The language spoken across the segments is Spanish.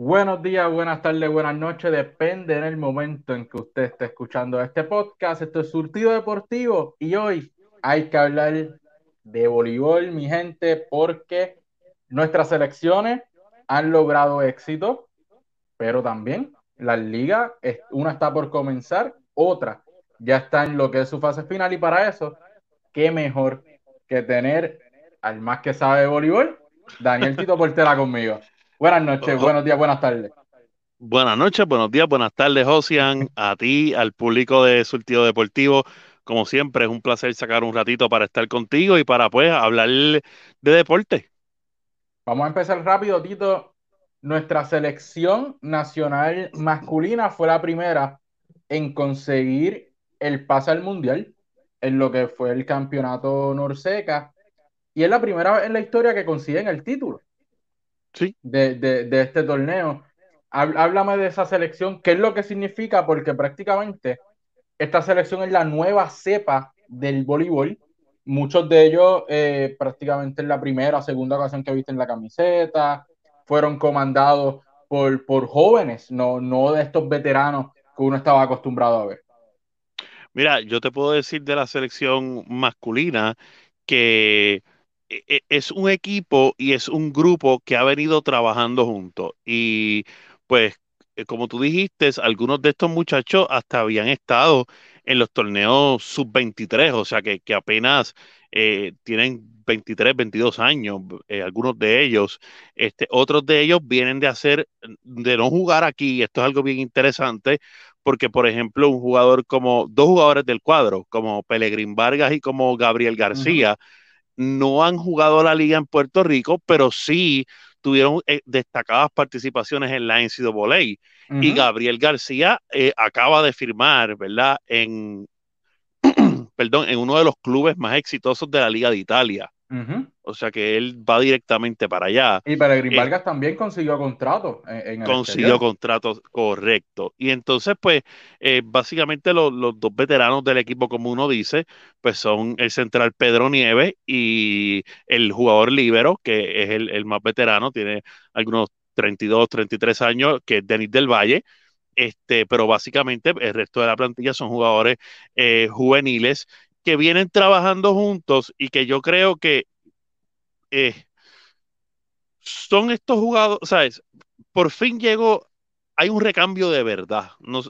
Buenos días, buenas tardes, buenas noches, depende en el momento en que usted esté escuchando este podcast. Esto es Surtido Deportivo y hoy hay que hablar de voleibol, mi gente, porque nuestras selecciones han logrado éxito, pero también la liga, una está por comenzar, otra ya está en lo que es su fase final y para eso, qué mejor que tener al más que sabe de voleibol, Daniel Tito Portela conmigo. Buenas noches, oh, buenos días, buenas tardes. Buenas noches, buenos días, buenas tardes, Josian, a ti, al público de Surtido Deportivo. Como siempre, es un placer sacar un ratito para estar contigo y para pues hablar de deporte. Vamos a empezar rápido, Tito. Nuestra selección nacional masculina fue la primera en conseguir el pase al mundial en lo que fue el campeonato Norseca y es la primera vez en la historia que consiguen el título de, este torneo. Háblame de esa selección, qué es lo que significa, porque prácticamente esta selección es la nueva cepa del voleibol. Muchos de ellos eh, prácticamente en la primera o segunda ocasión que viste en la camiseta, fueron comandados por, por jóvenes, no, no de estos veteranos que uno estaba acostumbrado a ver. Mira, yo te puedo decir de la selección masculina que es un equipo y es un grupo que ha venido trabajando juntos. Y pues, eh, como tú dijiste, algunos de estos muchachos hasta habían estado en los torneos sub-23, o sea que, apenas eh, tienen 23, 22 años, eh, algunos de ellos. Este, otros de ellos vienen de hacer, de no jugar aquí, esto es algo bien interesante, porque por ejemplo, un jugador como, dos jugadores del cuadro, como Pelegrín Vargas y como Gabriel García, no han jugado la liga en Puerto Rico, pero sí tuvieron eh, destacadas participaciones en la NCAA. Y Gabriel García eh, acaba de firmar, ¿verdad? En, perdón, en uno de los clubes más exitosos de la Liga de Italia. O sea que él va directamente para allá. Y Peregrín eh, Vargas también consiguió contrato. En, consiguió contrato, correcto. Y entonces, pues, eh, básicamente los, dos veteranos del equipo, como uno dice, pues son el central Pedro Nieves y el jugador libero, que es el, más veterano, tiene algunos 32, 33 años, que es Denis del Valle. Este, pero básicamente el resto de la plantilla son jugadores eh, juveniles que vienen trabajando juntos y que yo creo que eh, son estos jugadores, ¿sabes? Por fin llegó, hay un recambio de verdad. No,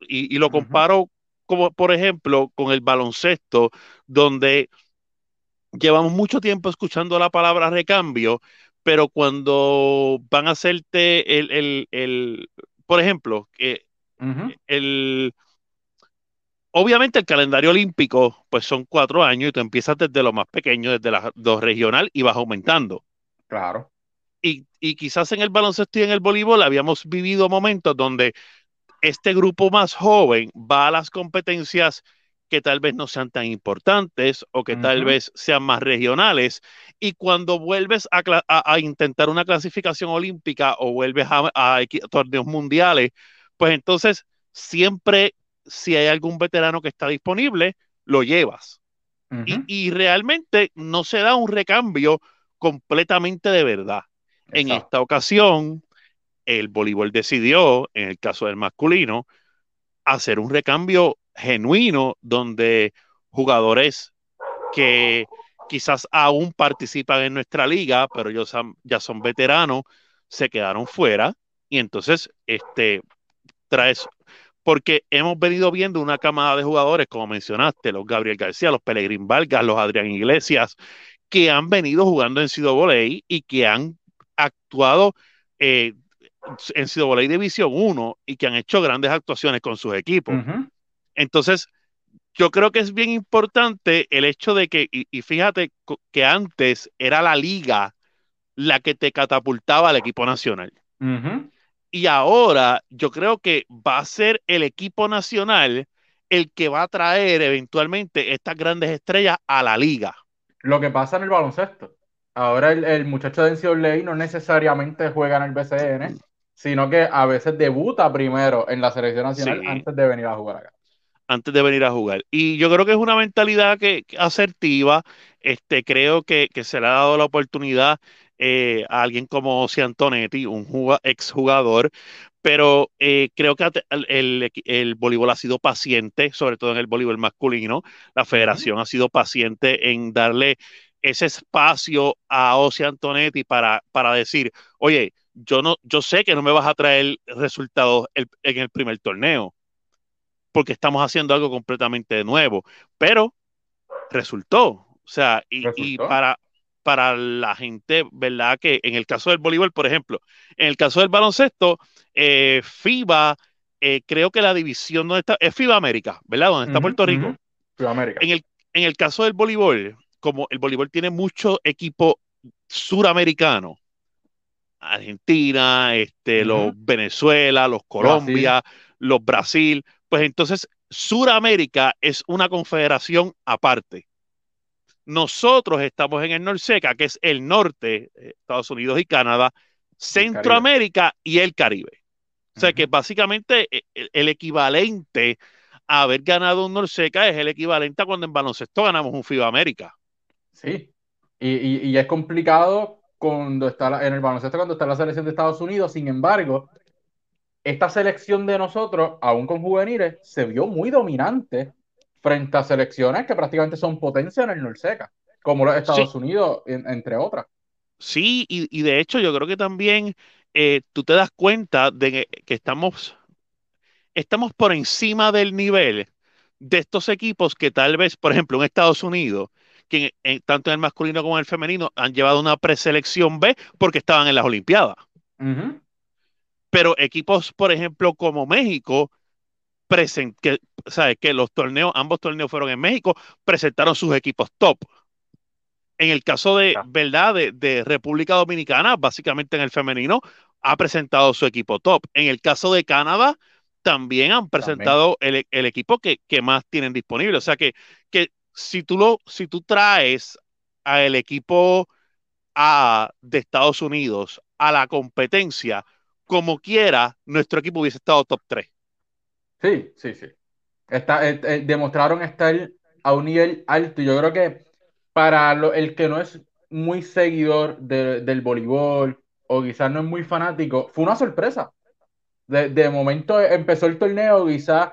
y, lo comparo como, por ejemplo, con el baloncesto, donde llevamos mucho tiempo escuchando la palabra recambio, pero cuando van a hacerte el, el, por ejemplo, que el obviamente el calendario olímpico, pues son cuatro años y tú empiezas desde lo más pequeño, desde la dos regional y vas aumentando. Claro. Y, quizás en el baloncesto y en el voleibol habíamos vivido momentos donde este grupo más joven va a las competencias que tal vez no sean tan importantes o que tal vez sean más regionales. Y cuando vuelves a, intentar una clasificación olímpica o vuelves a, a torneos mundiales, pues entonces siempre si hay algún veterano que está disponible, lo llevas. y, realmente no se da un recambio completamente de verdad. En esta ocasión, el voleibol decidió, en el caso del masculino, hacer un recambio genuino donde jugadores que quizás aún participan en nuestra liga, pero ellos ya son veteranos, se quedaron fuera y entonces este traes porque hemos venido viendo una camada de jugadores, como mencionaste, los Gabriel García, los Pelegrín Vargas, los Adrián Iglesias, que han venido jugando en Sido Voley y que han actuado eh, en Sido Voley División 1 y que han hecho grandes actuaciones con sus equipos. Entonces, yo creo que es bien importante el hecho de que, y, fíjate que antes era la liga la que te catapultaba al equipo nacional. Y ahora yo creo que va a ser el equipo nacional el que va a traer eventualmente estas grandes estrellas a la liga. Lo que pasa en el baloncesto. Ahora el, muchacho de Ley no necesariamente juega en el BCN, sino que a veces debuta primero en la selección nacional antes de venir a jugar acá. Antes de venir a jugar. Y yo creo que es una mentalidad que, asertiva. Este, creo que, que se le ha dado la oportunidad eh, a alguien como Ciantonetti, un exjugador, pero eh, creo que el, el, voleibol ha sido paciente, sobre todo en el voleibol masculino. La federación ha sido paciente en darle ese espacio a Ose Antonetti para, para decir, oye, yo no, yo sé que no me vas a traer resultados en el primer torneo, porque estamos haciendo algo completamente nuevo, pero resultó. O sea, y, para, para la gente, ¿verdad? Que en el caso del voleibol, por ejemplo, en el caso del baloncesto, eh, FIBA, eh, creo que la división donde está, es FIBA América, ¿verdad? Donde está Puerto Rico. FIBA América. En el, en el caso del voleibol, como el voleibol tiene mucho equipo suramericano, Argentina, este, los Venezuela, los Colombia, los Brasil, pues entonces Suramérica es una confederación aparte. Nosotros estamos en el Norseca, que es el norte, Estados Unidos y Canadá, Centroamérica y el Caribe. O sea que básicamente e, e, el, equivalente a haber ganado un Norseca es el equivalente a cuando en baloncesto ganamos un FIBA América. Sí, y, es complicado cuando está en el baloncesto cuando está la selección de Estados Unidos. Sin embargo, esta selección de nosotros, aún con juveniles, se vio muy dominante frente a selecciones que prácticamente son potencia en el Norseca, como los Estados Unidos, entre otras. Sí, y, de hecho yo creo que también eh, tú te das cuenta de que, estamos, estamos por encima del nivel de estos equipos que tal vez, por ejemplo, en Estados Unidos, que tanto en el masculino como en el femenino han llevado una preselección B porque estaban en las Olimpiadas. Pero equipos, por ejemplo, como México, que, ¿sabes? que los torneos, ambos torneos fueron en México, presentaron sus equipos top. En el caso de, ¿verdad? De, República Dominicana, básicamente en el femenino, ha presentado su equipo top. En el caso de Canadá, también han presentado El, equipo que, más tienen disponible. O sea que, que si, tú lo, si tú traes al equipo A de Estados Unidos a la competencia, como quiera, nuestro equipo hubiese estado top 3. Sí, sí, sí. Está, eh, eh, demostraron estar a un nivel alto. Yo creo que para el que no es muy seguidor del voleibol o quizás no es muy fanático, fue una sorpresa. De, momento empezó el torneo, quizás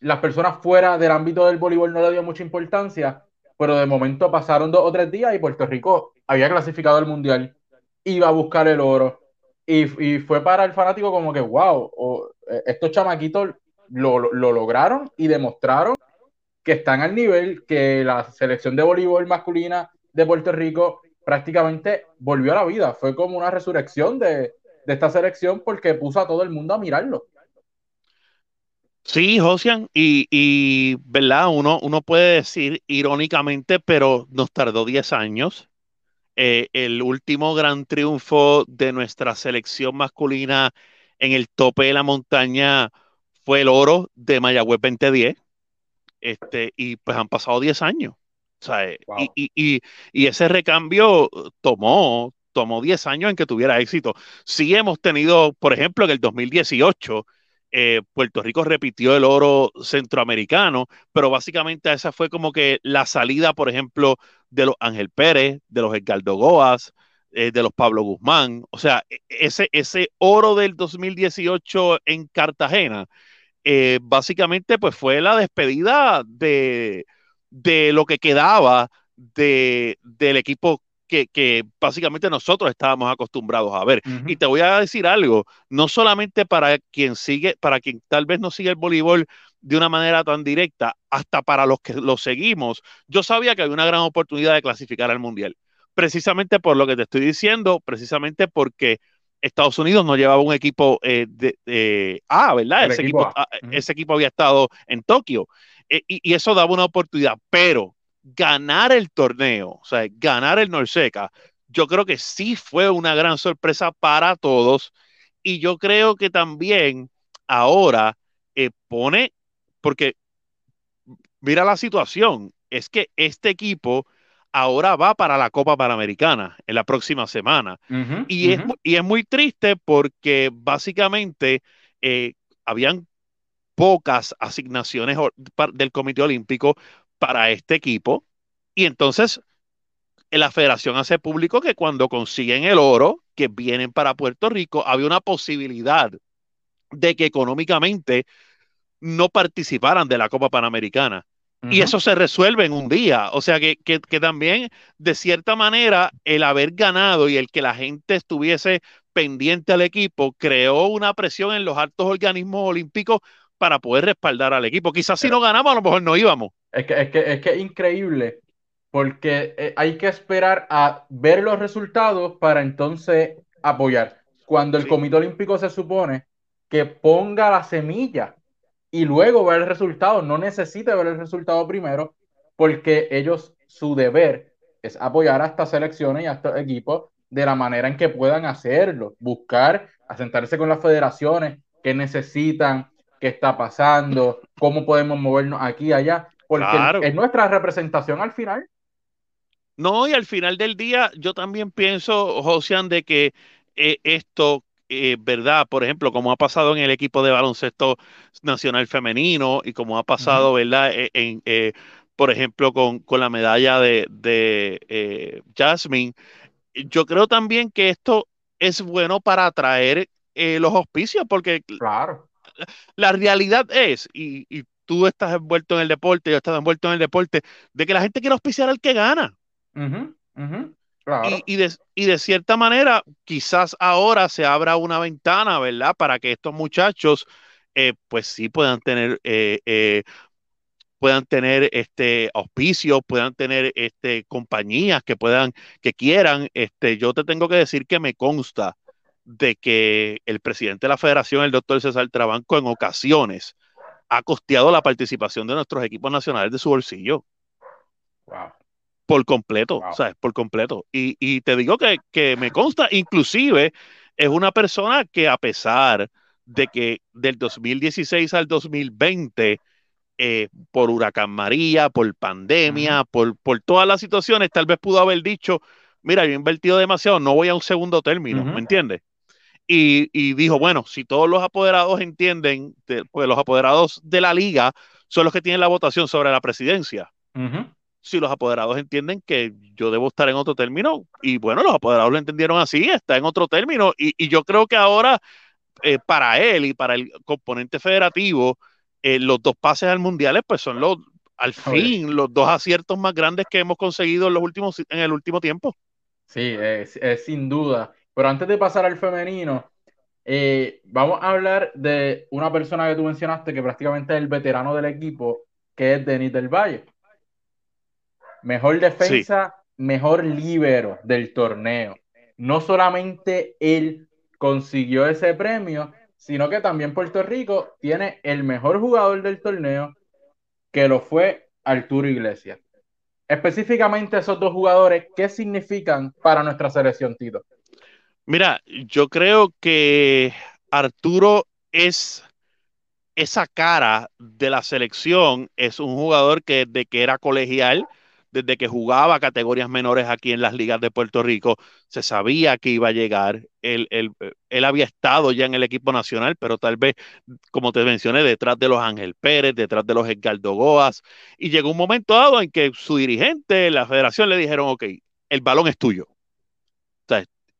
las personas fuera del ámbito del voleibol no le dio mucha importancia, pero de momento pasaron dos o tres días y Puerto Rico había clasificado al mundial, iba a buscar el oro. Y, fue para el fanático como que, wow, eh, estos chamaquitos lo, lograron y demostraron que están al nivel que la selección de voleibol masculina de Puerto Rico prácticamente volvió a la vida. Fue como una resurrección de, esta selección porque puso a todo el mundo a mirarlo. Sí, Josian, y, ¿verdad? Uno, uno puede decir irónicamente, pero nos tardó 10 años. Eh, el último gran triunfo de nuestra selección masculina en el tope de la montaña fue el oro de Mayagüez 2010. Este, y pues han pasado 10 años. Eh, y, ese recambio tomó, tomó 10 años en que tuviera éxito. Sí hemos tenido, por ejemplo, en el 2018, eh, Puerto Rico repitió el oro centroamericano, pero básicamente esa fue como que la salida, por ejemplo, de los Ángel Pérez, de los Edgardo Goas, eh, de los Pablo Guzmán. O sea, e, ese, ese oro del 2018 en Cartagena, eh, básicamente pues fue la despedida de, lo que quedaba de, del equipo que, básicamente nosotros estábamos acostumbrados a ver. Y te voy a decir algo, no solamente para quien sigue, para quien tal vez no sigue el voleibol de una manera tan directa, hasta para los que lo seguimos, yo sabía que había una gran oportunidad de clasificar al Mundial. Precisamente por lo que te estoy diciendo, precisamente porque Estados Unidos no llevaba un equipo eh, de, ah, ¿verdad? Ese equipo, ah, ese equipo, había estado en Tokio. Eh, y, eso daba una oportunidad, pero ganar el torneo, o sea, ganar el Norseca, yo creo que sí fue una gran sorpresa para todos. Y yo creo que también ahora eh, pone, porque mira la situación, es que este equipo ahora va para la Copa Panamericana en la próxima semana. y, es, y, es, muy triste porque básicamente eh, habían pocas asignaciones del Comité Olímpico para este equipo. Y entonces la federación hace público que cuando consiguen el oro, que vienen para Puerto Rico, había una posibilidad de que económicamente no participaran de la Copa Panamericana. Y eso se resuelve en un día. O sea que, que, también, de cierta manera, el haber ganado y el que la gente estuviese pendiente al equipo creó una presión en los altos organismos olímpicos para poder respaldar al equipo. Quizás si no ganamos, a lo mejor no íbamos. Es que es, que, es, que increíble, porque eh, hay que esperar a ver los resultados para entonces apoyar. Cuando el Comité Olímpico se supone que ponga la semilla y luego ver el resultado, no necesita ver el resultado primero, porque ellos, su deber es apoyar a estas selecciones y a estos equipos de la manera en que puedan hacerlo, buscar, asentarse con las federaciones que necesitan, qué está pasando, cómo podemos movernos aquí y allá, porque es nuestra representación al final. No, y al final del día yo también pienso, Josian, de que eh, esto, eh, ¿verdad? Por ejemplo, como ha pasado en el equipo de baloncesto nacional femenino y como ha pasado, ¿verdad? E, en, eh, por ejemplo, con, la medalla de, de Jasmine, yo creo también que esto es bueno para atraer los auspicios, porque claro la realidad es, y, tú estás envuelto en el deporte, yo estás envuelto en el deporte, de que la gente quiere auspiciar al que gana. Y, de, cierta manera, quizás ahora se abra una ventana, ¿verdad? Para que estos muchachos, eh, pues sí puedan tener, eh, eh, puedan tener este auspicios, puedan tener este compañías que puedan, que quieran. Este, yo te tengo que decir que me consta de que el presidente de la federación, el doctor César Trabanco, en ocasiones ha costeado la participación de nuestros equipos nacionales de su bolsillo. Wow. Por completo, ¿sabes? Por completo. Y, te digo que, que, me consta, inclusive es una persona que a pesar de que del 2016 al 2020, eh, por huracán María, por pandemia, por, por todas las situaciones, tal vez pudo haber dicho, mira, yo he invertido demasiado, no voy a un segundo término, ¿me entiendes? y, dijo, bueno, si todos los apoderados entienden, pues los apoderados de la liga son los que tienen la votación sobre la presidencia. Si los apoderados entienden que yo debo estar en otro término, y bueno, los apoderados lo entendieron así, está en otro término, y, yo creo que ahora eh, para él y para el componente federativo, eh, los dos pases al mundial, pues son los, al fin, los dos aciertos más grandes que hemos conseguido en, los últimos, en el último tiempo. Sí, es sin duda. Pero antes de pasar al femenino, eh, vamos a hablar de una persona que tú mencionaste que prácticamente es el veterano del equipo, que es Denis del Valle. Mejor defensa, mejor líbero del torneo. No solamente él consiguió ese premio, sino que también Puerto Rico tiene el mejor jugador del torneo, que lo fue Arturo Iglesias. Específicamente esos dos jugadores, ¿qué significan para nuestra selección, Tito? Mira, yo creo que Arturo es esa cara de la selección, es un jugador que desde que era colegial, desde que jugaba categorías menores aquí en las ligas de Puerto Rico, se sabía que iba a llegar. Él, él, había estado ya en el equipo nacional, pero tal vez, como te mencioné, detrás de los Ángel Pérez, detrás de los Edgardo Goas, y llegó un momento dado en que su dirigente, la federación, le dijeron, ok, el balón es tuyo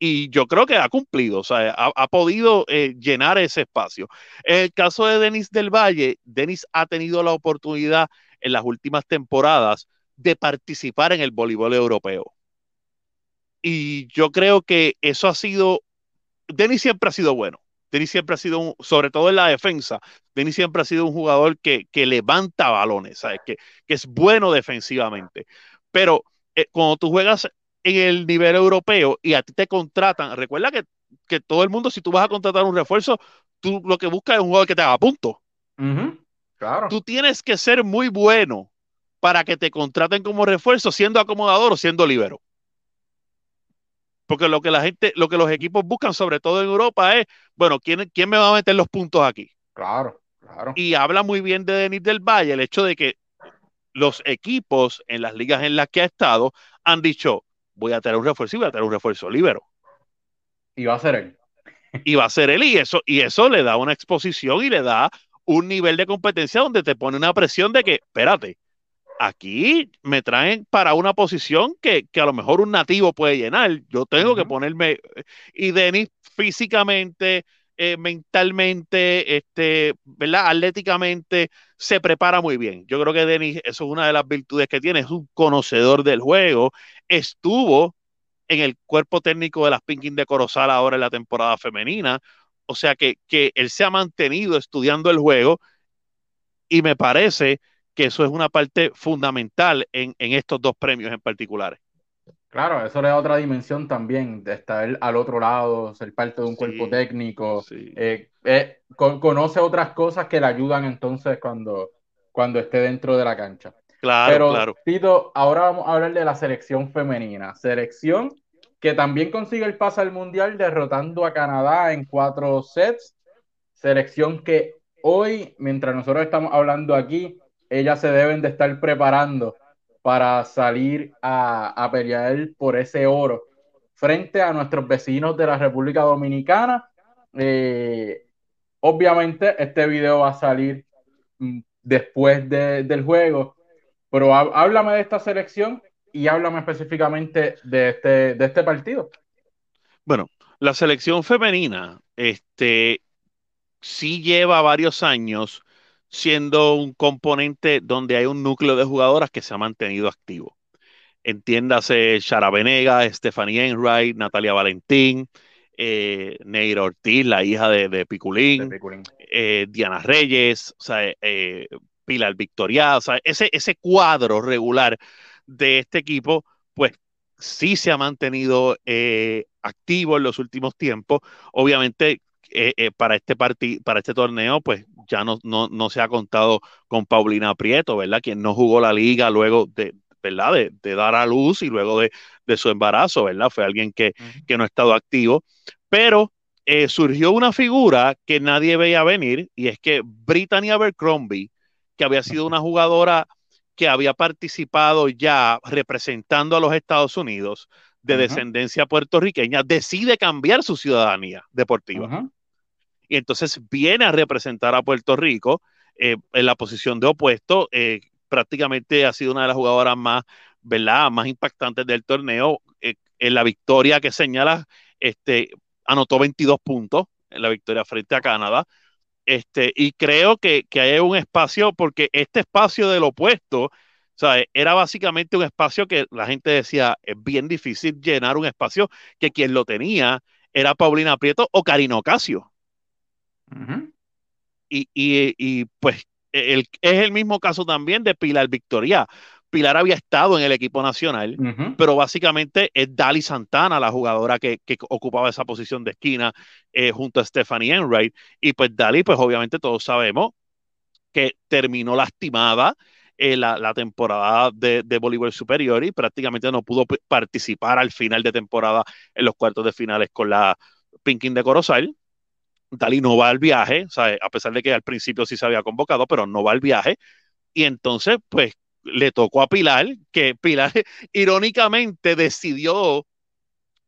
y yo creo que ha cumplido, o sea, ha, podido eh, llenar ese espacio. En el caso de Denis del Valle, Denis ha tenido la oportunidad en las últimas temporadas de participar en el voleibol europeo. Y yo creo que eso ha sido, Denis siempre ha sido bueno. Denis siempre ha sido, sobre todo en la defensa, Denis siempre ha sido un jugador que, levanta balones, ¿sabes? Que, que es bueno defensivamente. Pero eh, cuando tú juegas en el nivel europeo y a ti te contratan, recuerda que, todo el mundo, si tú vas a contratar un refuerzo, tú lo que buscas es un jugador que te haga punto. Claro. Tú tienes que ser muy bueno para que te contraten como refuerzo, siendo acomodador o siendo libero. Porque lo que la gente, lo que los equipos buscan, sobre todo en Europa, es, bueno, ¿quién, quién me va a meter los puntos aquí? Claro, claro. Y habla muy bien de Denis del Valle, el hecho de que los equipos en las ligas en las que ha estado han dicho, voy a tener un refuerzo y voy a tener un refuerzo libero. Y va a ser él. Y va a ser él, y eso, y eso le da una exposición y le da un nivel de competencia donde te pone una presión de que, espérate, Aquí me traen para una posición que, a lo mejor un nativo puede llenar. Yo tengo que ponerme. Y Denis físicamente, eh, mentalmente, este, ¿verdad? Atléticamente, se prepara muy bien. Yo creo que Denis, eso es una de las virtudes que tiene, es un conocedor del juego. Estuvo en el cuerpo técnico de las Pinkin de Corozal ahora en la temporada femenina. O sea que, que él se ha mantenido estudiando el juego y me parece que eso es una parte fundamental en, estos dos premios en particulares. Claro, eso le da otra dimensión también, de estar al otro lado, ser parte de un cuerpo técnico, eh, eh, conoce otras cosas que le ayudan entonces cuando, cuando esté dentro de la cancha. Claro, Pero, claro. Tito, ahora vamos a hablar de la selección femenina. Selección que también consigue el pase al Mundial derrotando a Canadá en cuatro sets. Selección que hoy, mientras nosotros estamos hablando aquí, ellas se deben de estar preparando para salir a, pelear por ese oro frente a nuestros vecinos de la República Dominicana. Eh, obviamente este video va a salir mm, después del juego, pero háblame de esta selección y háblame específicamente de este, de este partido. Bueno, la selección femenina este, sí lleva varios años siendo un componente donde hay un núcleo de jugadoras que se ha mantenido activo. Entiéndase Shara Venega, Stephanie Enright, Natalia Valentín, eh, Neira Ortiz, la hija de, Piculín, eh, Diana Reyes, o sea, eh, Pilar Victoria, o sea, ese, ese cuadro regular de este equipo, pues sí se ha mantenido activo en los últimos tiempos. Obviamente, eh, eh, para, este para este torneo, pues ya no, no, se ha contado con Paulina Prieto, ¿verdad? Quien no jugó la liga luego de, ¿verdad? De, dar a luz y luego de, su embarazo, ¿verdad? Fue alguien que, que no ha estado activo. Pero surgió una figura que nadie veía venir y es que Brittany Abercrombie, que había sido una jugadora que había participado ya representando a los Estados Unidos de descendencia puertorriqueña, decide cambiar su ciudadanía deportiva. Y entonces viene a representar a Puerto Rico eh, en la posición de opuesto. Eh, prácticamente ha sido una de las jugadoras más, más impactantes del torneo. Eh, en la victoria que señala, este, anotó 22 puntos en la victoria frente a Canadá. Este, y creo que, hay un espacio, porque este espacio del opuesto, era básicamente un espacio que la gente decía, es bien difícil llenar un espacio que quien lo tenía era Paulina Prieto o Karina Ocasio. Y, y, pues es el mismo caso también de Pilar Victoria. Pilar había estado en el equipo nacional, pero básicamente es Dali Santana, la jugadora que, ocupaba esa posición de esquina eh, junto a Stephanie Enright. Y pues Dali, pues obviamente todos sabemos que terminó lastimada en la, temporada de, de voleibol superior y prácticamente no pudo participar al final de temporada en los cuartos de finales con la Pinkin de Corozal. Dali no va al viaje, a pesar de que al principio sí se había convocado, pero no va al viaje. Y entonces, pues le tocó a Pilar, que Pilar irónicamente decidió,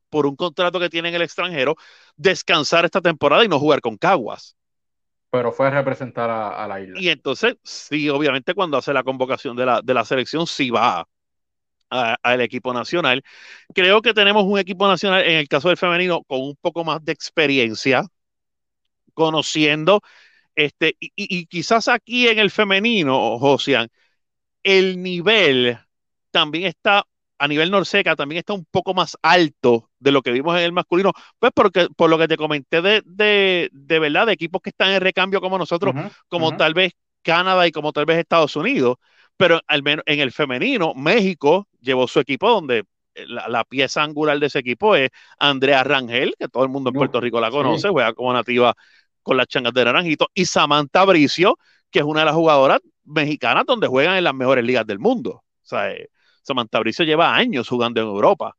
por un contrato que tiene en el extranjero, descansar esta temporada y no jugar con Caguas. Pero fue a representar a, la isla. Y entonces, sí, obviamente cuando hace la convocación de la, de la selección, sí va al equipo nacional. Creo que tenemos un equipo nacional, en el caso del femenino, con un poco más de experiencia, conociendo, este, y, y quizás aquí en el femenino, Josian, el nivel también está, a nivel Norseca, también está un poco más alto de lo que vimos en el masculino, pues porque, por lo que te comenté de, de, de verdad, de equipos que están en recambio como nosotros, como tal vez Canadá y como tal vez Estados Unidos, pero al menos en el femenino, México llevó su equipo donde la, pieza angular de ese equipo es Andrea Rangel, que todo el mundo en Puerto Rico la conoce, juega como nativa con las changas de Naranjito, y Samantha Bricio, que es una de las jugadoras mexicanas donde juegan en las mejores ligas del mundo. O sea, eh, Samantha Bricio lleva años jugando en Europa.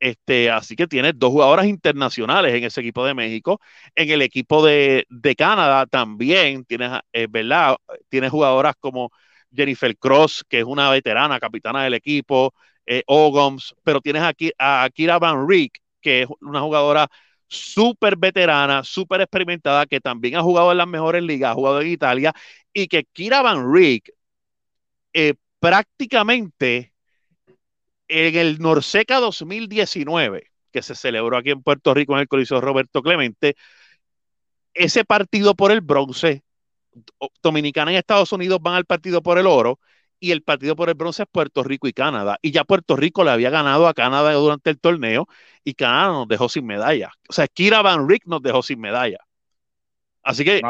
Este, así que tiene dos jugadoras internacionales en ese equipo de México. En el equipo de, Canadá también tienes, eh, ¿verdad? Tienes jugadoras como Jennifer Cross, que es una veterana, capitana del equipo, eh, Ogoms, pero tienes aquí a Kira Van Rick, que es una jugadora súper veterana, súper experimentada, que también ha jugado en las mejores ligas, ha jugado en Italia, y que Kira Van Rick, eh, prácticamente en el Norseca 2019, que se celebró aquí en Puerto Rico en el Coliseo Roberto Clemente, ese partido por el bronce, Dominicana en Estados Unidos van al partido por el oro y el partido por el bronce es Puerto Rico y Canadá. Y ya Puerto Rico le había ganado a Canadá durante el torneo y Canadá nos dejó sin medalla. O sea, Kira Van Rick nos dejó sin medalla. Así que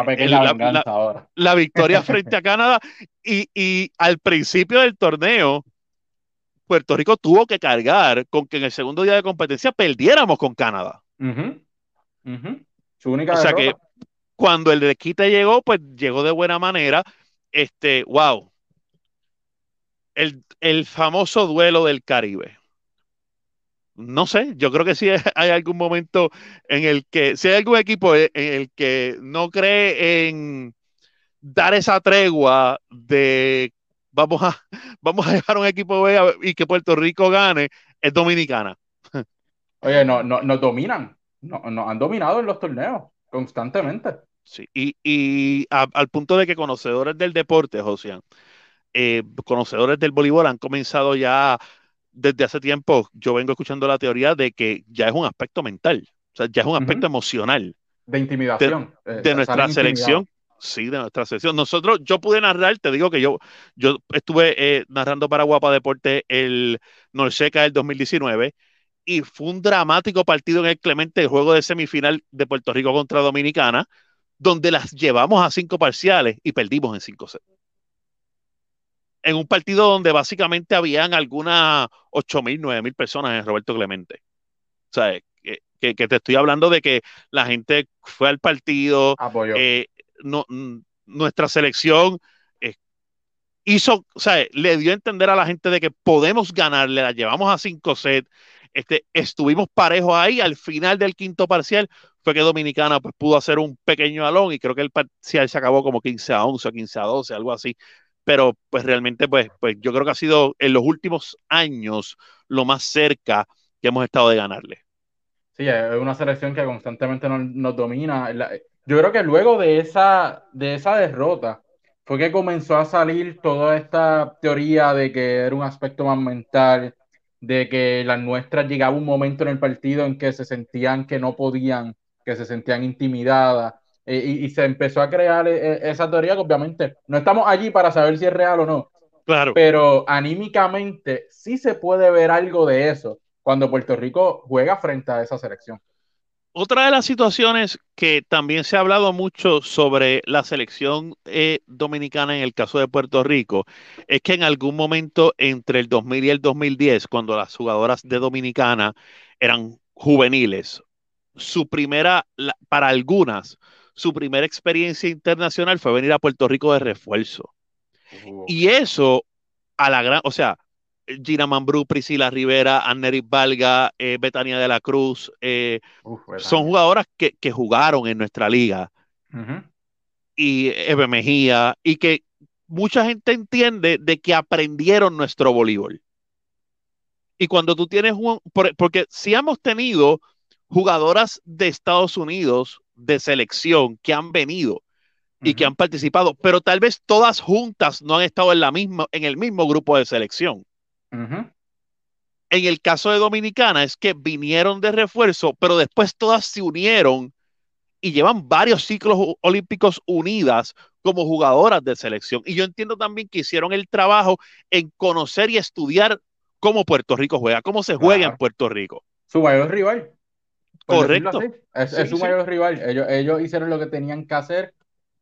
la, victoria frente a Canadá y, al principio del torneo, Puerto Rico tuvo que cargar con que en el segundo día de competencia perdiéramos con Canadá. Su única o sea que cuando el desquite llegó, pues llegó de buena manera. Este, wow. El, el famoso duelo del Caribe no sé, yo creo que sí hay algún momento en el que, si hay algún equipo en el que no cree en dar esa tregua de vamos a, vamos a dejar un equipo B y que Puerto Rico gane, es Dominicana. Oye, no, no, nos dominan, nos no, han dominado en los torneos constantemente. Sí, y, al punto de que conocedores del deporte, José, eh, conocedores del voleibol han comenzado ya desde hace tiempo yo vengo escuchando la teoría de que ya es un aspecto mental, o sea, ya es un aspecto emocional. De intimidación. De, eh, nuestra selección. Sí, de nuestra selección. Nosotros, yo pude narrar, te digo que yo, yo estuve eh, narrando para Guapa Deporte el Norseca del 2019 y fue un dramático partido en el Clemente, el juego de semifinal de Puerto Rico contra Dominicana, donde las llevamos a cinco parciales y perdimos en cinco sets en un partido donde básicamente habían algunas 8.000, 9.000 personas en Roberto Clemente. O sea, que, te estoy hablando de que la gente fue al partido, eh, no, nuestra selección eh, hizo, o sea, le dio a entender a la gente de que podemos ganarle, la llevamos a 5 sets, este, estuvimos parejos ahí, al final del quinto parcial fue que Dominicana pues, pudo hacer un pequeño alón y creo que el parcial se acabó como 15 a 11 o 15 a 12, algo así pero pues realmente pues, pues yo creo que ha sido en los últimos años lo más cerca que hemos estado de ganarle. Sí, es una selección que constantemente nos, domina. Yo creo que luego de esa, de esa derrota fue que comenzó a salir toda esta teoría de que era un aspecto más mental, de que las nuestras llegaba un momento en el partido en que se sentían que no podían, que se sentían intimidadas, y, se empezó a crear eh, eh, esa teoría que obviamente no estamos allí para saber si es real o no. Claro. Pero anímicamente sí se puede ver algo de eso cuando Puerto Rico juega frente a esa selección. Otra de las situaciones que también se ha hablado mucho sobre la selección eh, dominicana en el caso de Puerto Rico es que en algún momento entre el 2000 y el 2010, cuando las jugadoras de Dominicana eran juveniles, su primera, para algunas, su primera experiencia internacional fue venir a Puerto Rico de refuerzo. Y eso, a la gran, o sea, Gina Mambrú, Priscila Rivera, Annery Valga, eh, Betania de la Cruz, eh, son jugadoras que, jugaron en nuestra liga. Y Eve Mejía, y que mucha gente entiende de que aprendieron nuestro voleibol. Y cuando tú tienes un, porque si hemos tenido jugadoras de Estados Unidos de selección que han venido y que han participado, pero tal vez todas juntas no han estado en, la misma, en el mismo grupo de selección. En el caso de Dominicana es que vinieron de refuerzo, pero después todas se unieron y llevan varios ciclos olímpicos unidas como jugadoras de selección. Y yo entiendo también que hicieron el trabajo en conocer y estudiar cómo Puerto Rico juega, cómo se juega en Puerto Rico. Su mayor rival. Correcto. Es, su mayor rival. Ellos, ellos hicieron lo que tenían que hacer.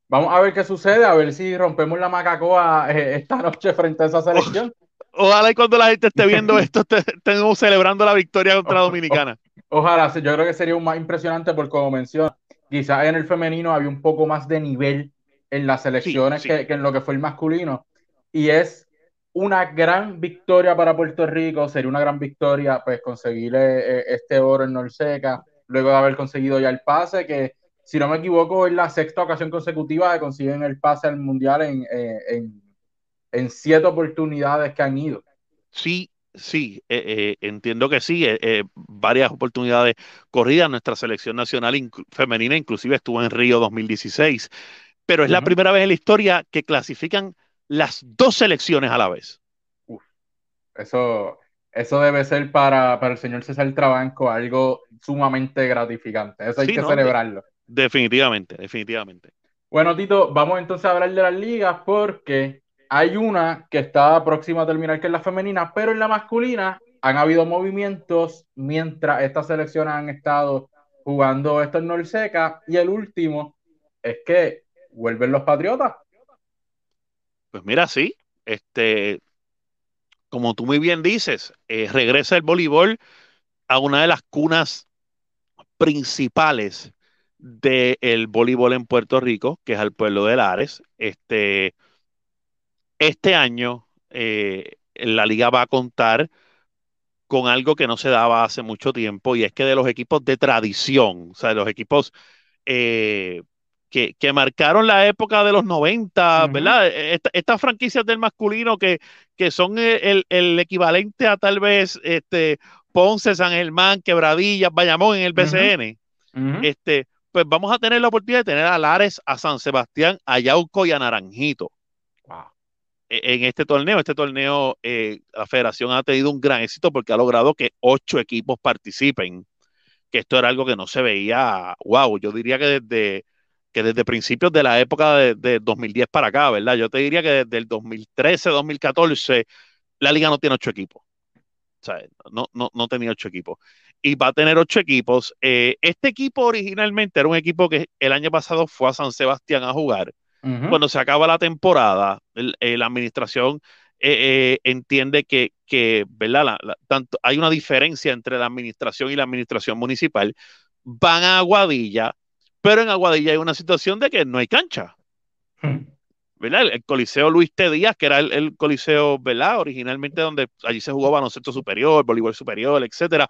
Vamos a ver qué sucede, a ver si rompemos la macacoa eh, esta noche frente a esa selección. ojalá y cuando la gente esté viendo esto, estemos celebrando la victoria contra Dominicana. ojalá, yo creo que sería un más impresionante porque como menciona, quizás en el femenino había un poco más de nivel en las selecciones Que, que en lo que fue el masculino. Y es una gran victoria para Puerto Rico, sería una gran victoria pues conseguir eh, este oro en Norseca luego de haber conseguido ya el pase, que si no me equivoco es la sexta ocasión consecutiva que consiguen el pase al Mundial en, eh, en, siete oportunidades que han ido. Sí, sí, eh, eh, entiendo que sí, varias oportunidades corridas. Nuestra selección nacional femenina inclusive estuvo en Río 2016, pero es la primera vez en la historia que clasifican las dos selecciones a la vez. Eso, eso debe ser para, para el señor César Trabanco algo sumamente gratificante. Eso hay Sí, que ¿no? celebrarlo. Definitivamente, definitivamente. Bueno, Tito, vamos entonces a hablar de las ligas porque hay una que está próxima a terminar, que es la femenina, pero en la masculina han habido movimientos mientras estas selecciones han estado jugando esto en Norseca y el último es que vuelven los Patriotas. Pues mira, sí, este, como tú muy bien dices, eh, regresa el voleibol a una de las cunas principales del voleibol en Puerto Rico, que es al pueblo de Lares. Este, este año eh, la liga va a contar con algo que no se daba hace mucho tiempo y es que de los equipos de tradición, o sea, de los equipos eh, que, que, marcaron la época de los 90, uh -huh. ¿verdad? Esta, estas franquicias del masculino que, que son el, el, equivalente a tal vez este, Ponce, San Germán, Quebradillas, Bayamón en el BCN. Uh -huh. este, pues vamos a tener la oportunidad de tener a Lares, a San Sebastián, a Yauco y a Naranjito. Wow. En este torneo, este torneo, eh, la federación ha tenido un gran éxito porque ha logrado que ocho equipos participen, que esto era algo que no se veía, wow, yo diría que desde, que desde principios de la época de, de 2010 para acá, ¿verdad? Yo te diría que desde el 2013, 2014, la liga no tiene ocho equipos. O sea, no, no, no tenía ocho equipos. Y va a tener ocho equipos. Eh, este equipo originalmente era un equipo que el año pasado fue a San Sebastián a jugar. Uh -huh. Cuando se acaba la temporada, el, eh, la administración eh, entiende que, que ¿verdad? La, la, tanto, hay una diferencia entre la administración y la administración municipal. Van a Aguadilla, pero en Aguadilla hay una situación de que no hay cancha. Hmm. ¿verdad? El, el, Coliseo Luis T. Díaz, que era el, el, Coliseo, ¿verdad? Originalmente donde allí se jugaba baloncesto superior, voleibol superior, etcétera.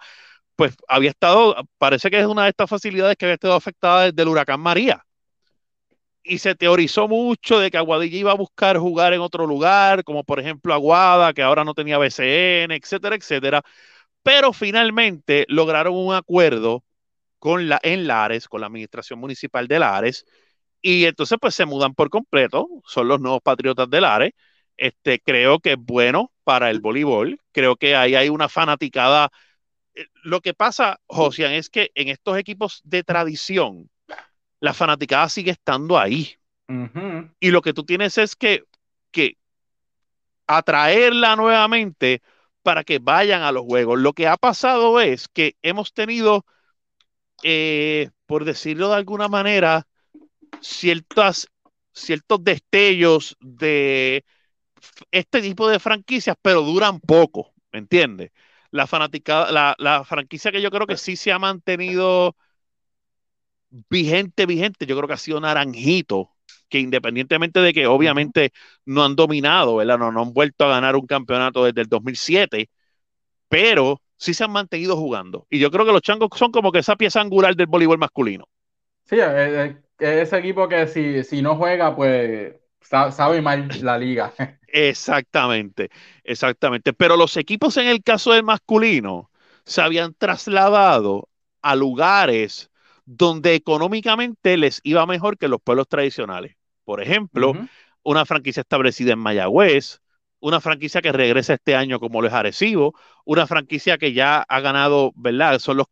Pues había estado, parece que es una de estas facilidades que había estado afectada desde el huracán María. Y se teorizó mucho de que Aguadilla iba a buscar jugar en otro lugar, como por ejemplo Aguada, que ahora no tenía BCN, etcétera, etcétera. Pero finalmente lograron un acuerdo con la, en Lares, con la administración municipal de Lares, y entonces pues se mudan por completo, son los nuevos patriotas del Lares. Este, creo que es bueno para el voleibol, creo que ahí hay una fanaticada. Lo que pasa, Josian, es que en estos equipos de tradición, la fanaticada sigue estando ahí. Uh -huh. Y lo que tú tienes es que, que atraerla nuevamente para que vayan a los juegos. Lo que ha pasado es que hemos tenido, eh, por decirlo de alguna manera, ciertas, ciertos destellos de este tipo de franquicias, pero duran poco, ¿me entiendes? La, fanaticada, la, la franquicia que yo creo que sí se ha mantenido vigente, vigente, yo creo que ha sido Naranjito, que independientemente de que obviamente no han dominado, ¿verdad? No, no han vuelto a ganar un campeonato desde el 2007, pero sí se han mantenido jugando. Y yo creo que los changos son como que esa pieza angular del voleibol masculino. Sí, eh, eh, ese equipo que si, si no juega, pues sabe mal la liga. Exactamente, exactamente. Pero los equipos en el caso del masculino se habían trasladado a lugares donde económicamente les iba mejor que los pueblos tradicionales. Por ejemplo, uh -huh. una franquicia establecida en Mayagüez, una franquicia que regresa este año como lo es Arecibo, una franquicia que ya ha ganado, ¿verdad? Son los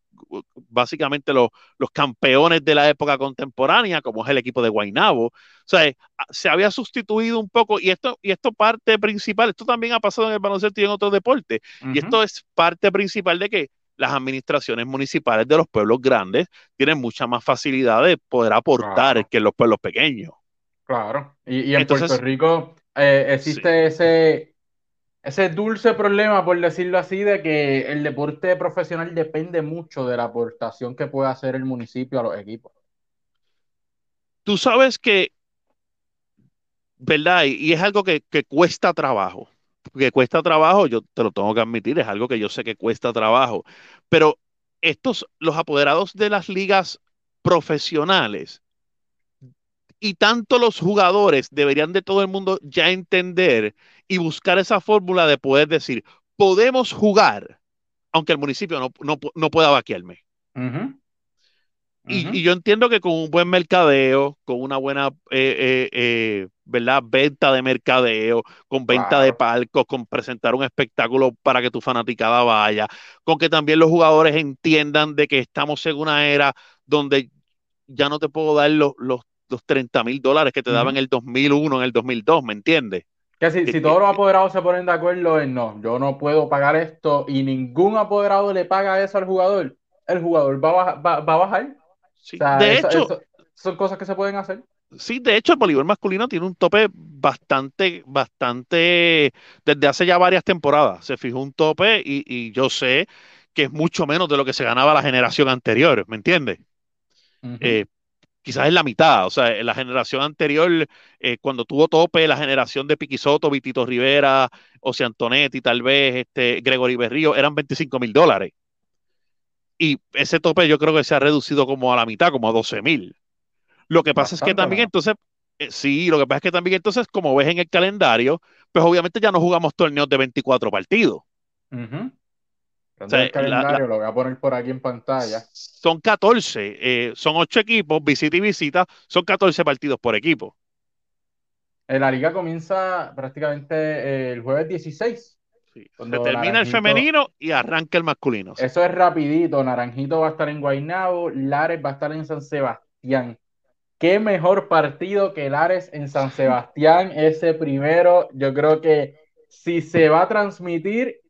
básicamente los, los campeones de la época contemporánea, como es el equipo de Guainabo. O sea, se había sustituido un poco, y esto, y esto parte principal, esto también ha pasado en el baloncesto y en otros deportes, uh -huh. y esto es parte principal de que las administraciones municipales de los pueblos grandes tienen mucha más facilidad de poder aportar claro. que en los pueblos pequeños. Claro, y, y en Entonces, Puerto Rico eh, existe sí. ese, ese dulce problema, por decirlo así, de que el deporte profesional depende mucho de la aportación que puede hacer el municipio a los equipos. Tú sabes que, ¿verdad? Y, y es algo que, que cuesta trabajo que cuesta trabajo, yo te lo tengo que admitir, es algo que yo sé que cuesta trabajo, pero estos, los apoderados de las ligas profesionales y tanto los jugadores deberían de todo el mundo ya entender y buscar esa fórmula de poder decir, podemos jugar, aunque el municipio no, no, no pueda vaquearme. Uh -huh. Uh -huh. Y, y, yo entiendo que con un buen mercadeo, con una buena eh, eh, eh, ¿verdad? Venta de mercadeo, con venta de palcos, con presentar un espectáculo para que tu fanaticada vaya, con que también los jugadores entiendan de que estamos en una era donde ya no te puedo dar los, los, 30 mil dólares que te daban en el 2001, en el 2002, ¿me entiendes? Que si, si todos los apoderados se ponen de acuerdo en no, yo no puedo pagar esto y ningún apoderado le paga eso al jugador, el jugador va a, va, a bajar. de hecho, son cosas que se pueden hacer. Sí, de hecho, el voleibol masculino tiene un tope bastante, bastante, desde hace ya varias temporadas. Se fijó un tope y, yo sé que es mucho menos de lo que se ganaba la generación anterior, ¿me entiendes? Eh, quizás es la mitad, o sea, la generación anterior, eh, cuando tuvo tope, la generación de Piquisoto, Vitito Rivera, Ose Antonetti, tal vez este, Gregory Berrío, eran 25 mil dólares. Y ese tope yo creo que se ha reducido como a la mitad, como a 12 mil. Lo que pasa es que también entonces, eh, sí, lo que pasa es que también entonces, como ves en el calendario, pues obviamente ya no jugamos torneos de 24 partidos. El calendario, lo voy a poner por aquí en pantalla. Son 14, eh, son 8 equipos, visita y visita, son 14 partidos por equipo. Eh, la liga comienza prácticamente el jueves 16. Sí. Se termina el femenino y arranca el masculino. Eso es rapidito. Naranjito va a estar en Guaynabo, Lares va a estar en San Sebastián qué mejor partido que Lares en San Sebastián, ese primero, yo creo que si se va a transmitir,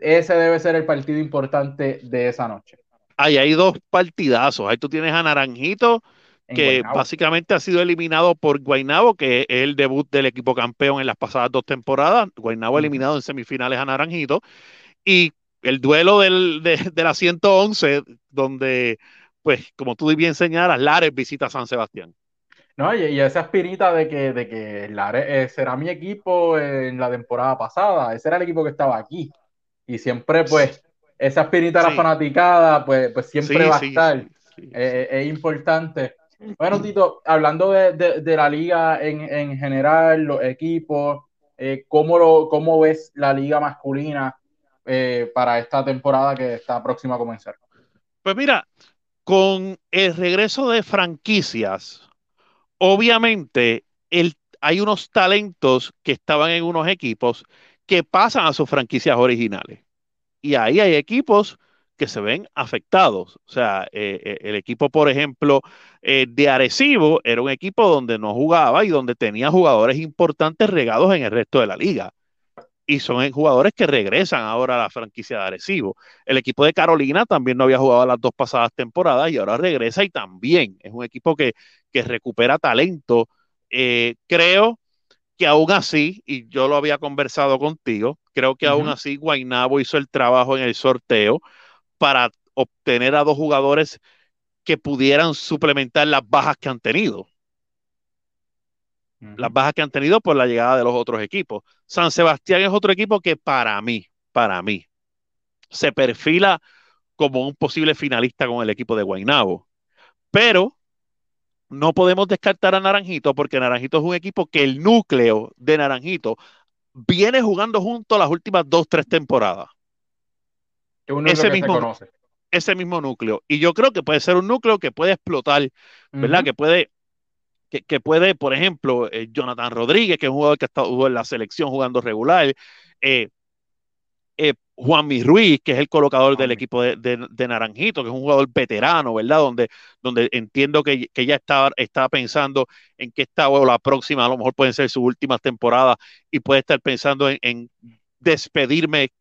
ese debe ser el partido importante de esa noche. Ahí hay dos partidazos, ahí tú tienes a Naranjito, que básicamente ha sido eliminado por Guainabo, que es el debut del equipo campeón en las pasadas dos temporadas. Guainabo eliminado en semifinales a Naranjito. Y el duelo del, de, de la 111, donde pues como tú bien señalas, Lares visita San Sebastián. No, y, esa espirita de que, de que Lares eh, será mi equipo en la temporada pasada, ese era el equipo que estaba aquí. Y siempre, pues, esa espirita de la fanaticada, pues, pues siempre va a estar. Eh, eh, es importante. Bueno, Tito, hablando de, la liga en, general, los equipos, ¿cómo, lo, ¿cómo ves la liga masculina para esta temporada que está próxima a comenzar? Pues mira, con el regreso de franquicias, obviamente hay unos talentos que estaban en unos equipos que pasan a sus franquicias originales. Y ahí hay equipos que se ven afectados. O sea, eh, eh, el equipo, por ejemplo, eh, de Arecibo era un equipo donde no jugaba y donde tenía jugadores importantes regados en el resto de la liga y son jugadores que regresan ahora a la franquicia de Arecibo. El equipo de Carolina también no había jugado las dos pasadas temporadas y ahora regresa y también es un equipo que, recupera talento. Creo que aún así, y yo lo había conversado contigo, creo que aún así Guainabo hizo el trabajo en el sorteo para obtener a dos jugadores que pudieran suplementar las bajas que han tenido las bajas que han tenido por la llegada de los otros equipos. San Sebastián es otro equipo que para mí, para mí, se perfila como un posible finalista con el equipo de Guaynabo. Pero no podemos descartar a Naranjito porque Naranjito es un equipo que el núcleo de Naranjito viene jugando junto las últimas dos, tres temporadas. ese, mismo, ese mismo núcleo. Y yo creo que puede ser un núcleo que puede explotar, ¿verdad? Que puede que, puede, por ejemplo, eh, Jonathan Rodríguez, que es un jugador que ha estado en la selección jugando regular, eh, eh, Juan Mi Ruiz, que es el colocador del equipo de, Naranjito, que es un jugador veterano, ¿verdad? Donde, donde entiendo que, que ya está, está pensando en que esta o la próxima a lo mejor pueden ser sus últimas temporadas y puede estar pensando en, despedirme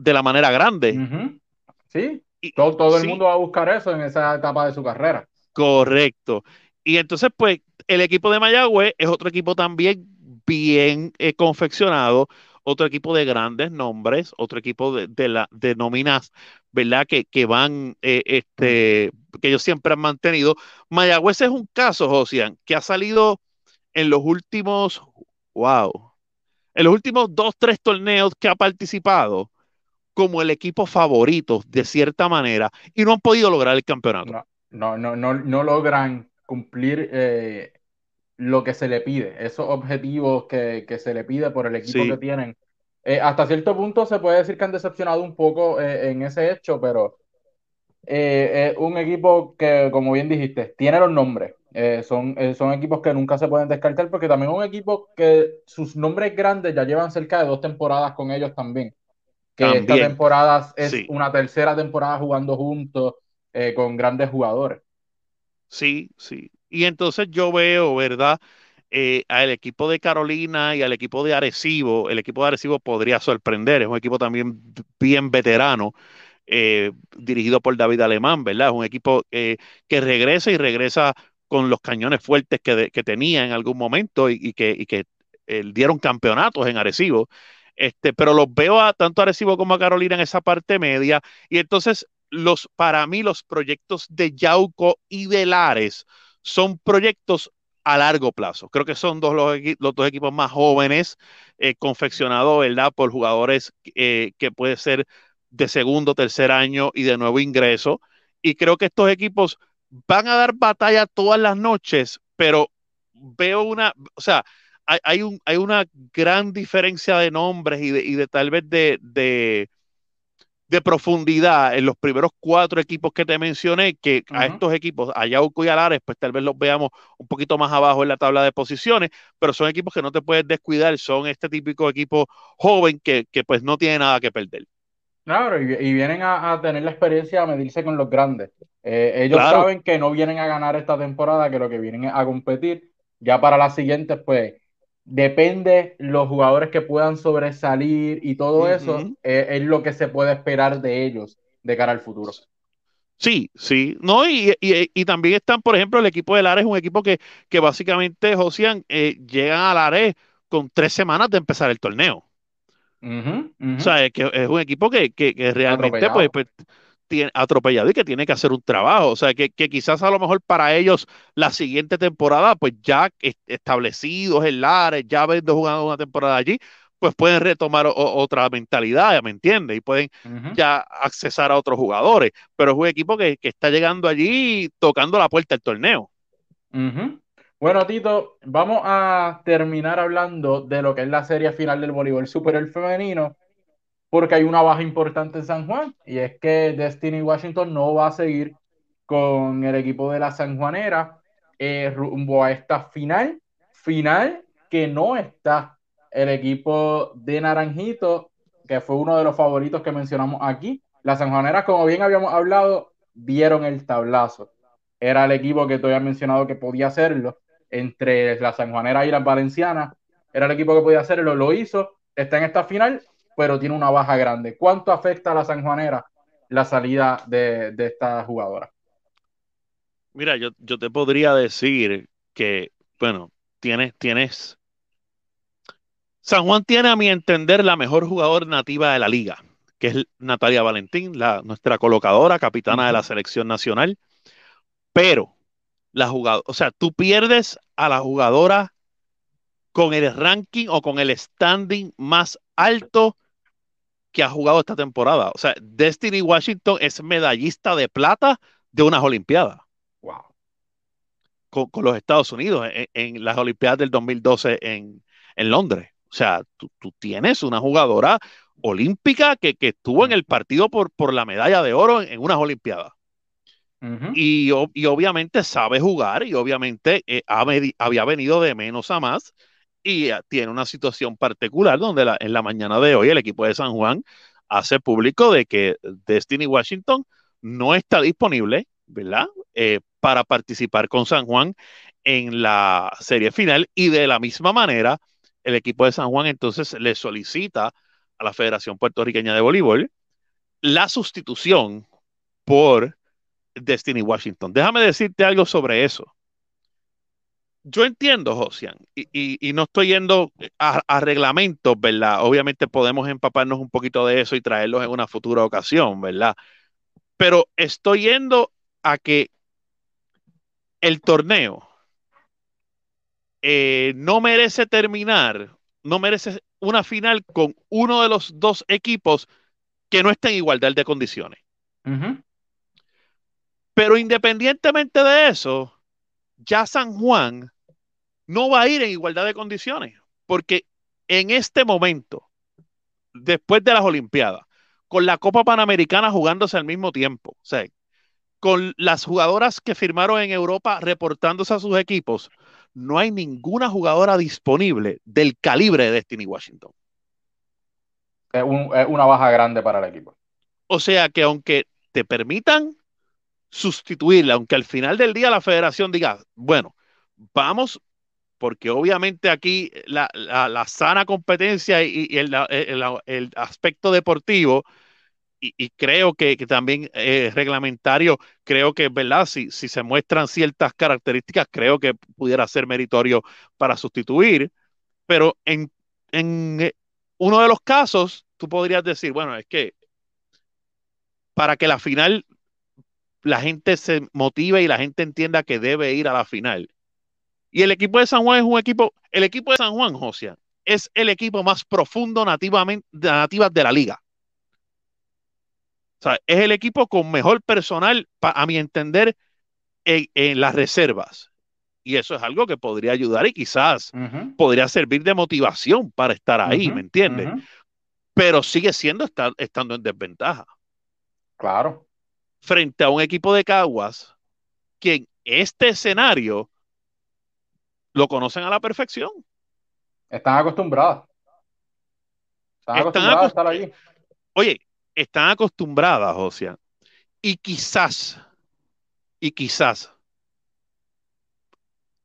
de la manera grande. Sí, todo, todo el mundo va a buscar eso en esa etapa de su carrera. Correcto. Y entonces, pues, el equipo de Mayagüez es otro equipo también bien eh, confeccionado, otro equipo de grandes nombres, otro equipo de, la, de nóminas, ¿verdad? Que, que van, eh, este, que ellos siempre han mantenido. Mayagüez es un caso, Josian, que ha salido en los últimos, wow, en los últimos dos, tres torneos que ha participado como el equipo favorito, de cierta manera, y no han podido lograr el campeonato. No, no, no, no, logran cumplir eh, lo que se le pide, esos objetivos que, se le pide por el equipo que tienen. Eh, hasta cierto punto se puede decir que han decepcionado un poco eh, en ese hecho, pero es un equipo que, como bien dijiste, tiene los nombres, Eh, son, eh, son equipos que nunca se pueden descartar porque también un equipo que sus nombres grandes ya llevan cerca de dos temporadas con ellos también. Que esta temporada es una tercera temporada jugando juntos eh, con grandes jugadores. Sí, sí. Y entonces yo veo, ¿verdad? al equipo de Carolina y al equipo de Arecibo, el equipo de Arecibo podría sorprender, es un equipo también bien veterano, dirigido por David Alemán, ¿verdad? Es un equipo que regresa y regresa con los cañones fuertes que, tenía en algún momento y, que, que eh, dieron campeonatos en Arecibo. Este, pero los veo a tanto Arecibo como a Carolina en esa parte media. Y entonces, los, para mí, los proyectos de Yauco y de Lares son proyectos a largo plazo. Creo que son dos, los, dos equipos más jóvenes, eh, confeccionados, ¿verdad? Por jugadores eh, que puede ser de segundo, tercer año y de nuevo ingreso. Y creo que estos equipos van a dar batalla todas las noches, pero veo una, o sea, hay, un, hay una gran diferencia de nombres y de, y de tal vez de, profundidad en los primeros cuatro equipos que te mencioné, que a estos equipos, a Yauco y Alares, pues tal vez los veamos un poquito más abajo en la tabla de posiciones, pero son equipos que no te puedes descuidar, son este típico equipo joven que, que pues no tiene nada que perder. Claro, y, vienen a, tener la experiencia a medirse con los grandes. Eh, ellos saben que no vienen a ganar esta temporada, que lo que vienen es a competir. Ya para las siguientes, pues depende los jugadores que puedan sobresalir y todo eso eh, es lo que se puede esperar de ellos de cara al futuro. Sí, sí, no, y, también están, por ejemplo, el equipo de Lares es un equipo que, que básicamente, Josian, eh, llegan a Lares con tres semanas de empezar el torneo. O sea, es que es un equipo que, realmente pues, pues, tiene atropellado y que tiene que hacer un trabajo. O sea, que, quizás a lo mejor para ellos la siguiente temporada, pues ya establecidos en Lares, ya habiendo jugado una temporada allí, pues pueden retomar otra mentalidad, ¿me entiendes? Y pueden ya accesar a otros jugadores. Pero es un equipo que, está llegando allí tocando la puerta del torneo. Bueno, Tito, vamos a terminar hablando de lo que es la serie final del voleibol superior femenino, porque hay una baja importante en San Juan, y es que Destiny Washington no va a seguir con el equipo de la Sanjuanera eh, rumbo a esta final, final que no está el equipo de Naranjito, que fue uno de los favoritos que mencionamos aquí. Las Sanjuaneras, como bien habíamos hablado, dieron el tablazo. Era el equipo que todavía mencionado que podía hacerlo entre la Sanjuanera y las Valencianas. Era el equipo que podía hacerlo, lo hizo, está en esta final, pero tiene una baja grande. ¿Cuánto afecta a la Sanjuanera la salida de, esta jugadora? Mira, yo, yo, te podría decir que, bueno, tienes, tienes. San Juan tiene, a mi entender, la mejor jugadora nativa de la liga, que es Natalia Valentín, la, nuestra colocadora, capitana de la selección nacional. Pero la jugadora, o sea, tú pierdes a la jugadora con el ranking o con el standing más alto que ha jugado esta temporada. O sea, Destiny Washington es medallista de plata de unas Olimpiadas. Wow. Con, los Estados Unidos en, las Olimpiadas del 2012 en, Londres. O sea, tú, tienes una jugadora olímpica que, estuvo en el partido por, por la medalla de oro en unas Olimpiadas y, obviamente sabe jugar y obviamente eh, había venido de menos a más y eh, tiene una situación particular donde en la mañana de hoy el equipo de San Juan hace público de que Destiny Washington no está disponible, ¿verdad? Eh, para participar con San Juan en la serie final y de la misma manera el equipo de San Juan entonces le solicita a la Federación Puertorriqueña de Voleibol la sustitución por Destiny Washington. Déjame decirte algo sobre eso. Yo entiendo, Josian, y, no estoy yendo a, reglamentos, ¿verdad? Obviamente podemos empaparnos un poquito de eso y traerlos en una futura ocasión, ¿verdad? Pero estoy yendo a que el torneo eh, no merece terminar, no merece una final con uno de los dos equipos que no estén en igualdad de condiciones. Pero independientemente de eso, ya San Juan no va a ir en igualdad de condiciones, porque en este momento, después de las Olimpiadas, con la Copa Panamericana jugándose al mismo tiempo, o sea, con las jugadoras que firmaron en Europa reportándose a sus equipos, no hay ninguna jugadora disponible del calibre de Destiny Washington. Es, una baja grande para el equipo. O sea que aunque te permitan sustituirla, aunque al final del día la federación diga, bueno, vamos, porque obviamente aquí la, sana competencia y, el, aspecto deportivo y, creo que, también eh, reglamentario, creo que, ¿verdad? Si, si se muestran ciertas características, creo que pudiera ser meritorio para sustituir, pero en, en eh, uno de los casos, tú podrías decir, bueno, es que para que la final la gente se motive y la gente entienda que debe ir a la final. Y el equipo de San Juan es un equipo, el equipo de San Juan, Josia, es el equipo más profundo nativamente, nativas de la liga. O sea, es el equipo con mejor personal, a mi entender, en, las reservas. Y eso es algo que podría ayudar y quizás podría servir de motivación para estar ahí, ¿me entiendes? Pero sigue siendo estar, estando en desventaja. Claro. Frente a un equipo de Caguas que en este escenario lo conocen a la perfección. Están acostumbrados. Están, acostumbrados a estar ahí. Oye, están acostumbradas, o sea, y quizás, y quizás,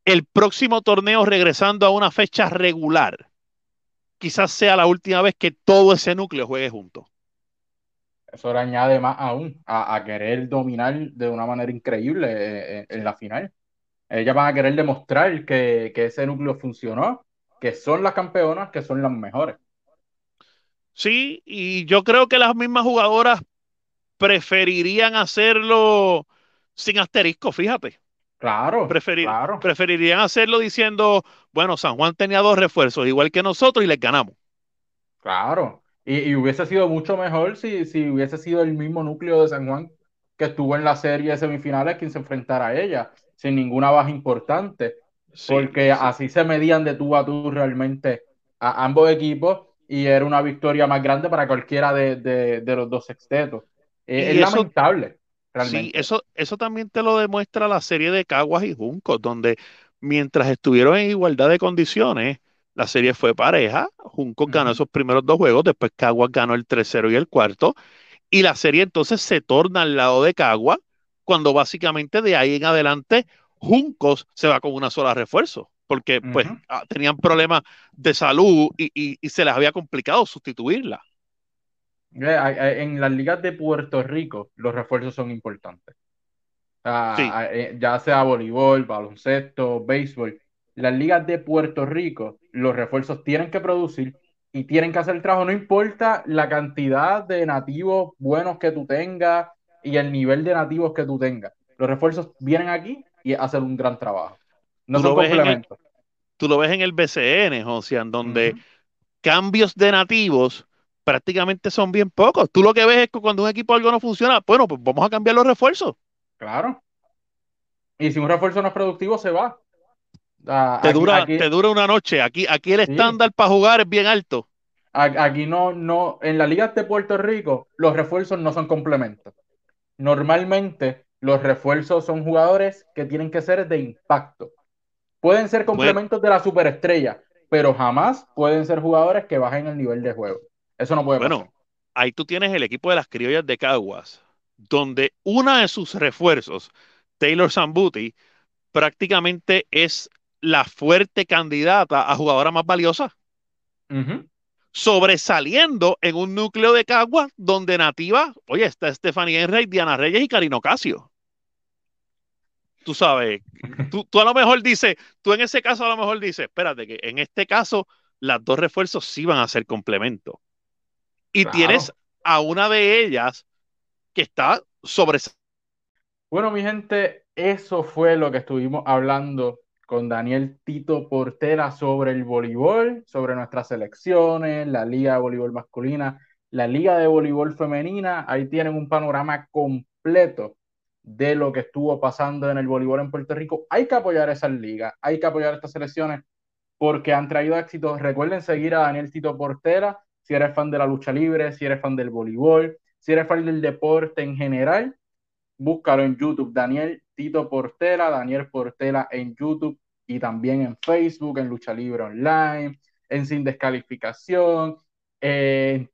el próximo torneo regresando a una fecha regular, quizás sea la última vez que todo ese núcleo juegue junto. Eso le añade más aún a, querer dominar de una manera increíble eh, eh, en, la final. Ellas van a querer demostrar que, que ese núcleo funcionó, que son las campeonas, que son las mejores. Sí, y yo creo que las mismas jugadoras preferirían hacerlo sin asterisco, fíjate. Claro, claro. Preferirían hacerlo diciendo, bueno, San Juan tenía dos refuerzos, igual que nosotros, y les ganamos. Claro, y, hubiese sido mucho mejor si, si, hubiese sido el mismo núcleo de San Juan que estuvo en la serie de semifinales quien se enfrentara a ella, sin ninguna baja importante, porque así se medían de tú a tú realmente a ambos equipos y era una victoria más grande para cualquiera de, los dos sextetos. Eh, es lamentable. Realmente. Sí, eso, eso también te lo demuestra la serie de Caguas y Juncos, donde mientras estuvieron en igualdad de condiciones, la serie fue pareja. Juncos ganó esos primeros dos juegos, después Caguas ganó el tercero y el cuarto, y la serie entonces se torna al lado de Caguas, cuando básicamente de ahí en adelante Juncos se va con una sola refuerzo porque pues ah, tenían problemas de salud y, se les había complicado sustituirla. En las ligas de Puerto Rico los refuerzos son importantes. Eh, ya sea voleibol, baloncesto, béisbol. Las ligas de Puerto Rico, los refuerzos tienen que producir y tienen que hacer el trabajo, no importa la cantidad de nativos buenos que tú tengas y el nivel de nativos que tú tengas. Los refuerzos vienen aquí y hacen un gran trabajo. No son complementos. tú lo ves en el BCN, José, en donde cambios de nativos prácticamente son bien pocos. Tú lo que ves es que cuando un equipo algo no funciona, bueno, pues vamos a cambiar los refuerzos. Claro. Y si un refuerzo no es productivo, se va. Ah, te, dura, te dura una noche. Aquí, aquí el estándar para jugar es bien alto. Aquí no, no, en la liga de Puerto Rico, los refuerzos no son complementos. Normalmente, los refuerzos son jugadores que tienen que ser de impacto. Pueden ser complementos de la superestrella, pero jamás pueden ser jugadores que bajen el nivel de juego. Eso no puede pasar. Bueno, ahí tú tienes el equipo de las criollas de Caguas, donde una de sus refuerzos, Taylor Zambuti, prácticamente es la fuerte candidata a jugadora más valiosa. Sobresaliendo en un núcleo de Caguas donde nativa, oye, está Stephanie Enright, Diana Reyes y Karino Casio tú sabes, tú, a lo mejor dices, tú en ese caso a lo mejor dices, espérate, que en este caso las dos refuerzos sí van a ser complemento. Y tienes a una de ellas que está sobre... Bueno, mi gente, eso fue lo que estuvimos hablando con Daniel Tito Portera sobre el voleibol, sobre nuestras selecciones, la liga de voleibol masculina, la liga de voleibol femenina. Ahí tienen un panorama completo de lo que estuvo pasando en el voleibol en Puerto Rico. Hay que apoyar esas ligas, hay que apoyar estas selecciones porque han traído éxitos. Recuerden seguir a Daniel Tito Portera si eres fan de la lucha libre, si eres fan del voleibol, si eres fan del deporte en general. búscalo en YouTube, Daniel Tito Portela, Daniel Portela en YouTube y también en Facebook, en Lucha Libre Online, en Sin Descalificación, en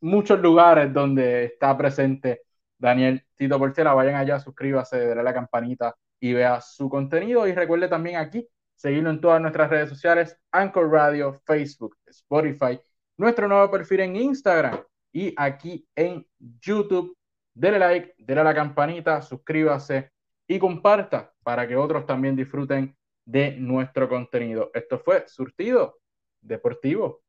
muchos lugares donde está presente Daniel Tito Portela. Vayan allá, suscríbase, denle la campanita y vea su contenido. Y recuerde también aquí seguirlo en todas nuestras redes sociales, Anchor Radio, Facebook, Spotify, nuestro nuevo perfil en Instagram y aquí en YouTube. Dele like, dele a la campanita, suscríbase y comparta para que otros también disfruten de nuestro contenido. Esto fue Surtido Deportivo.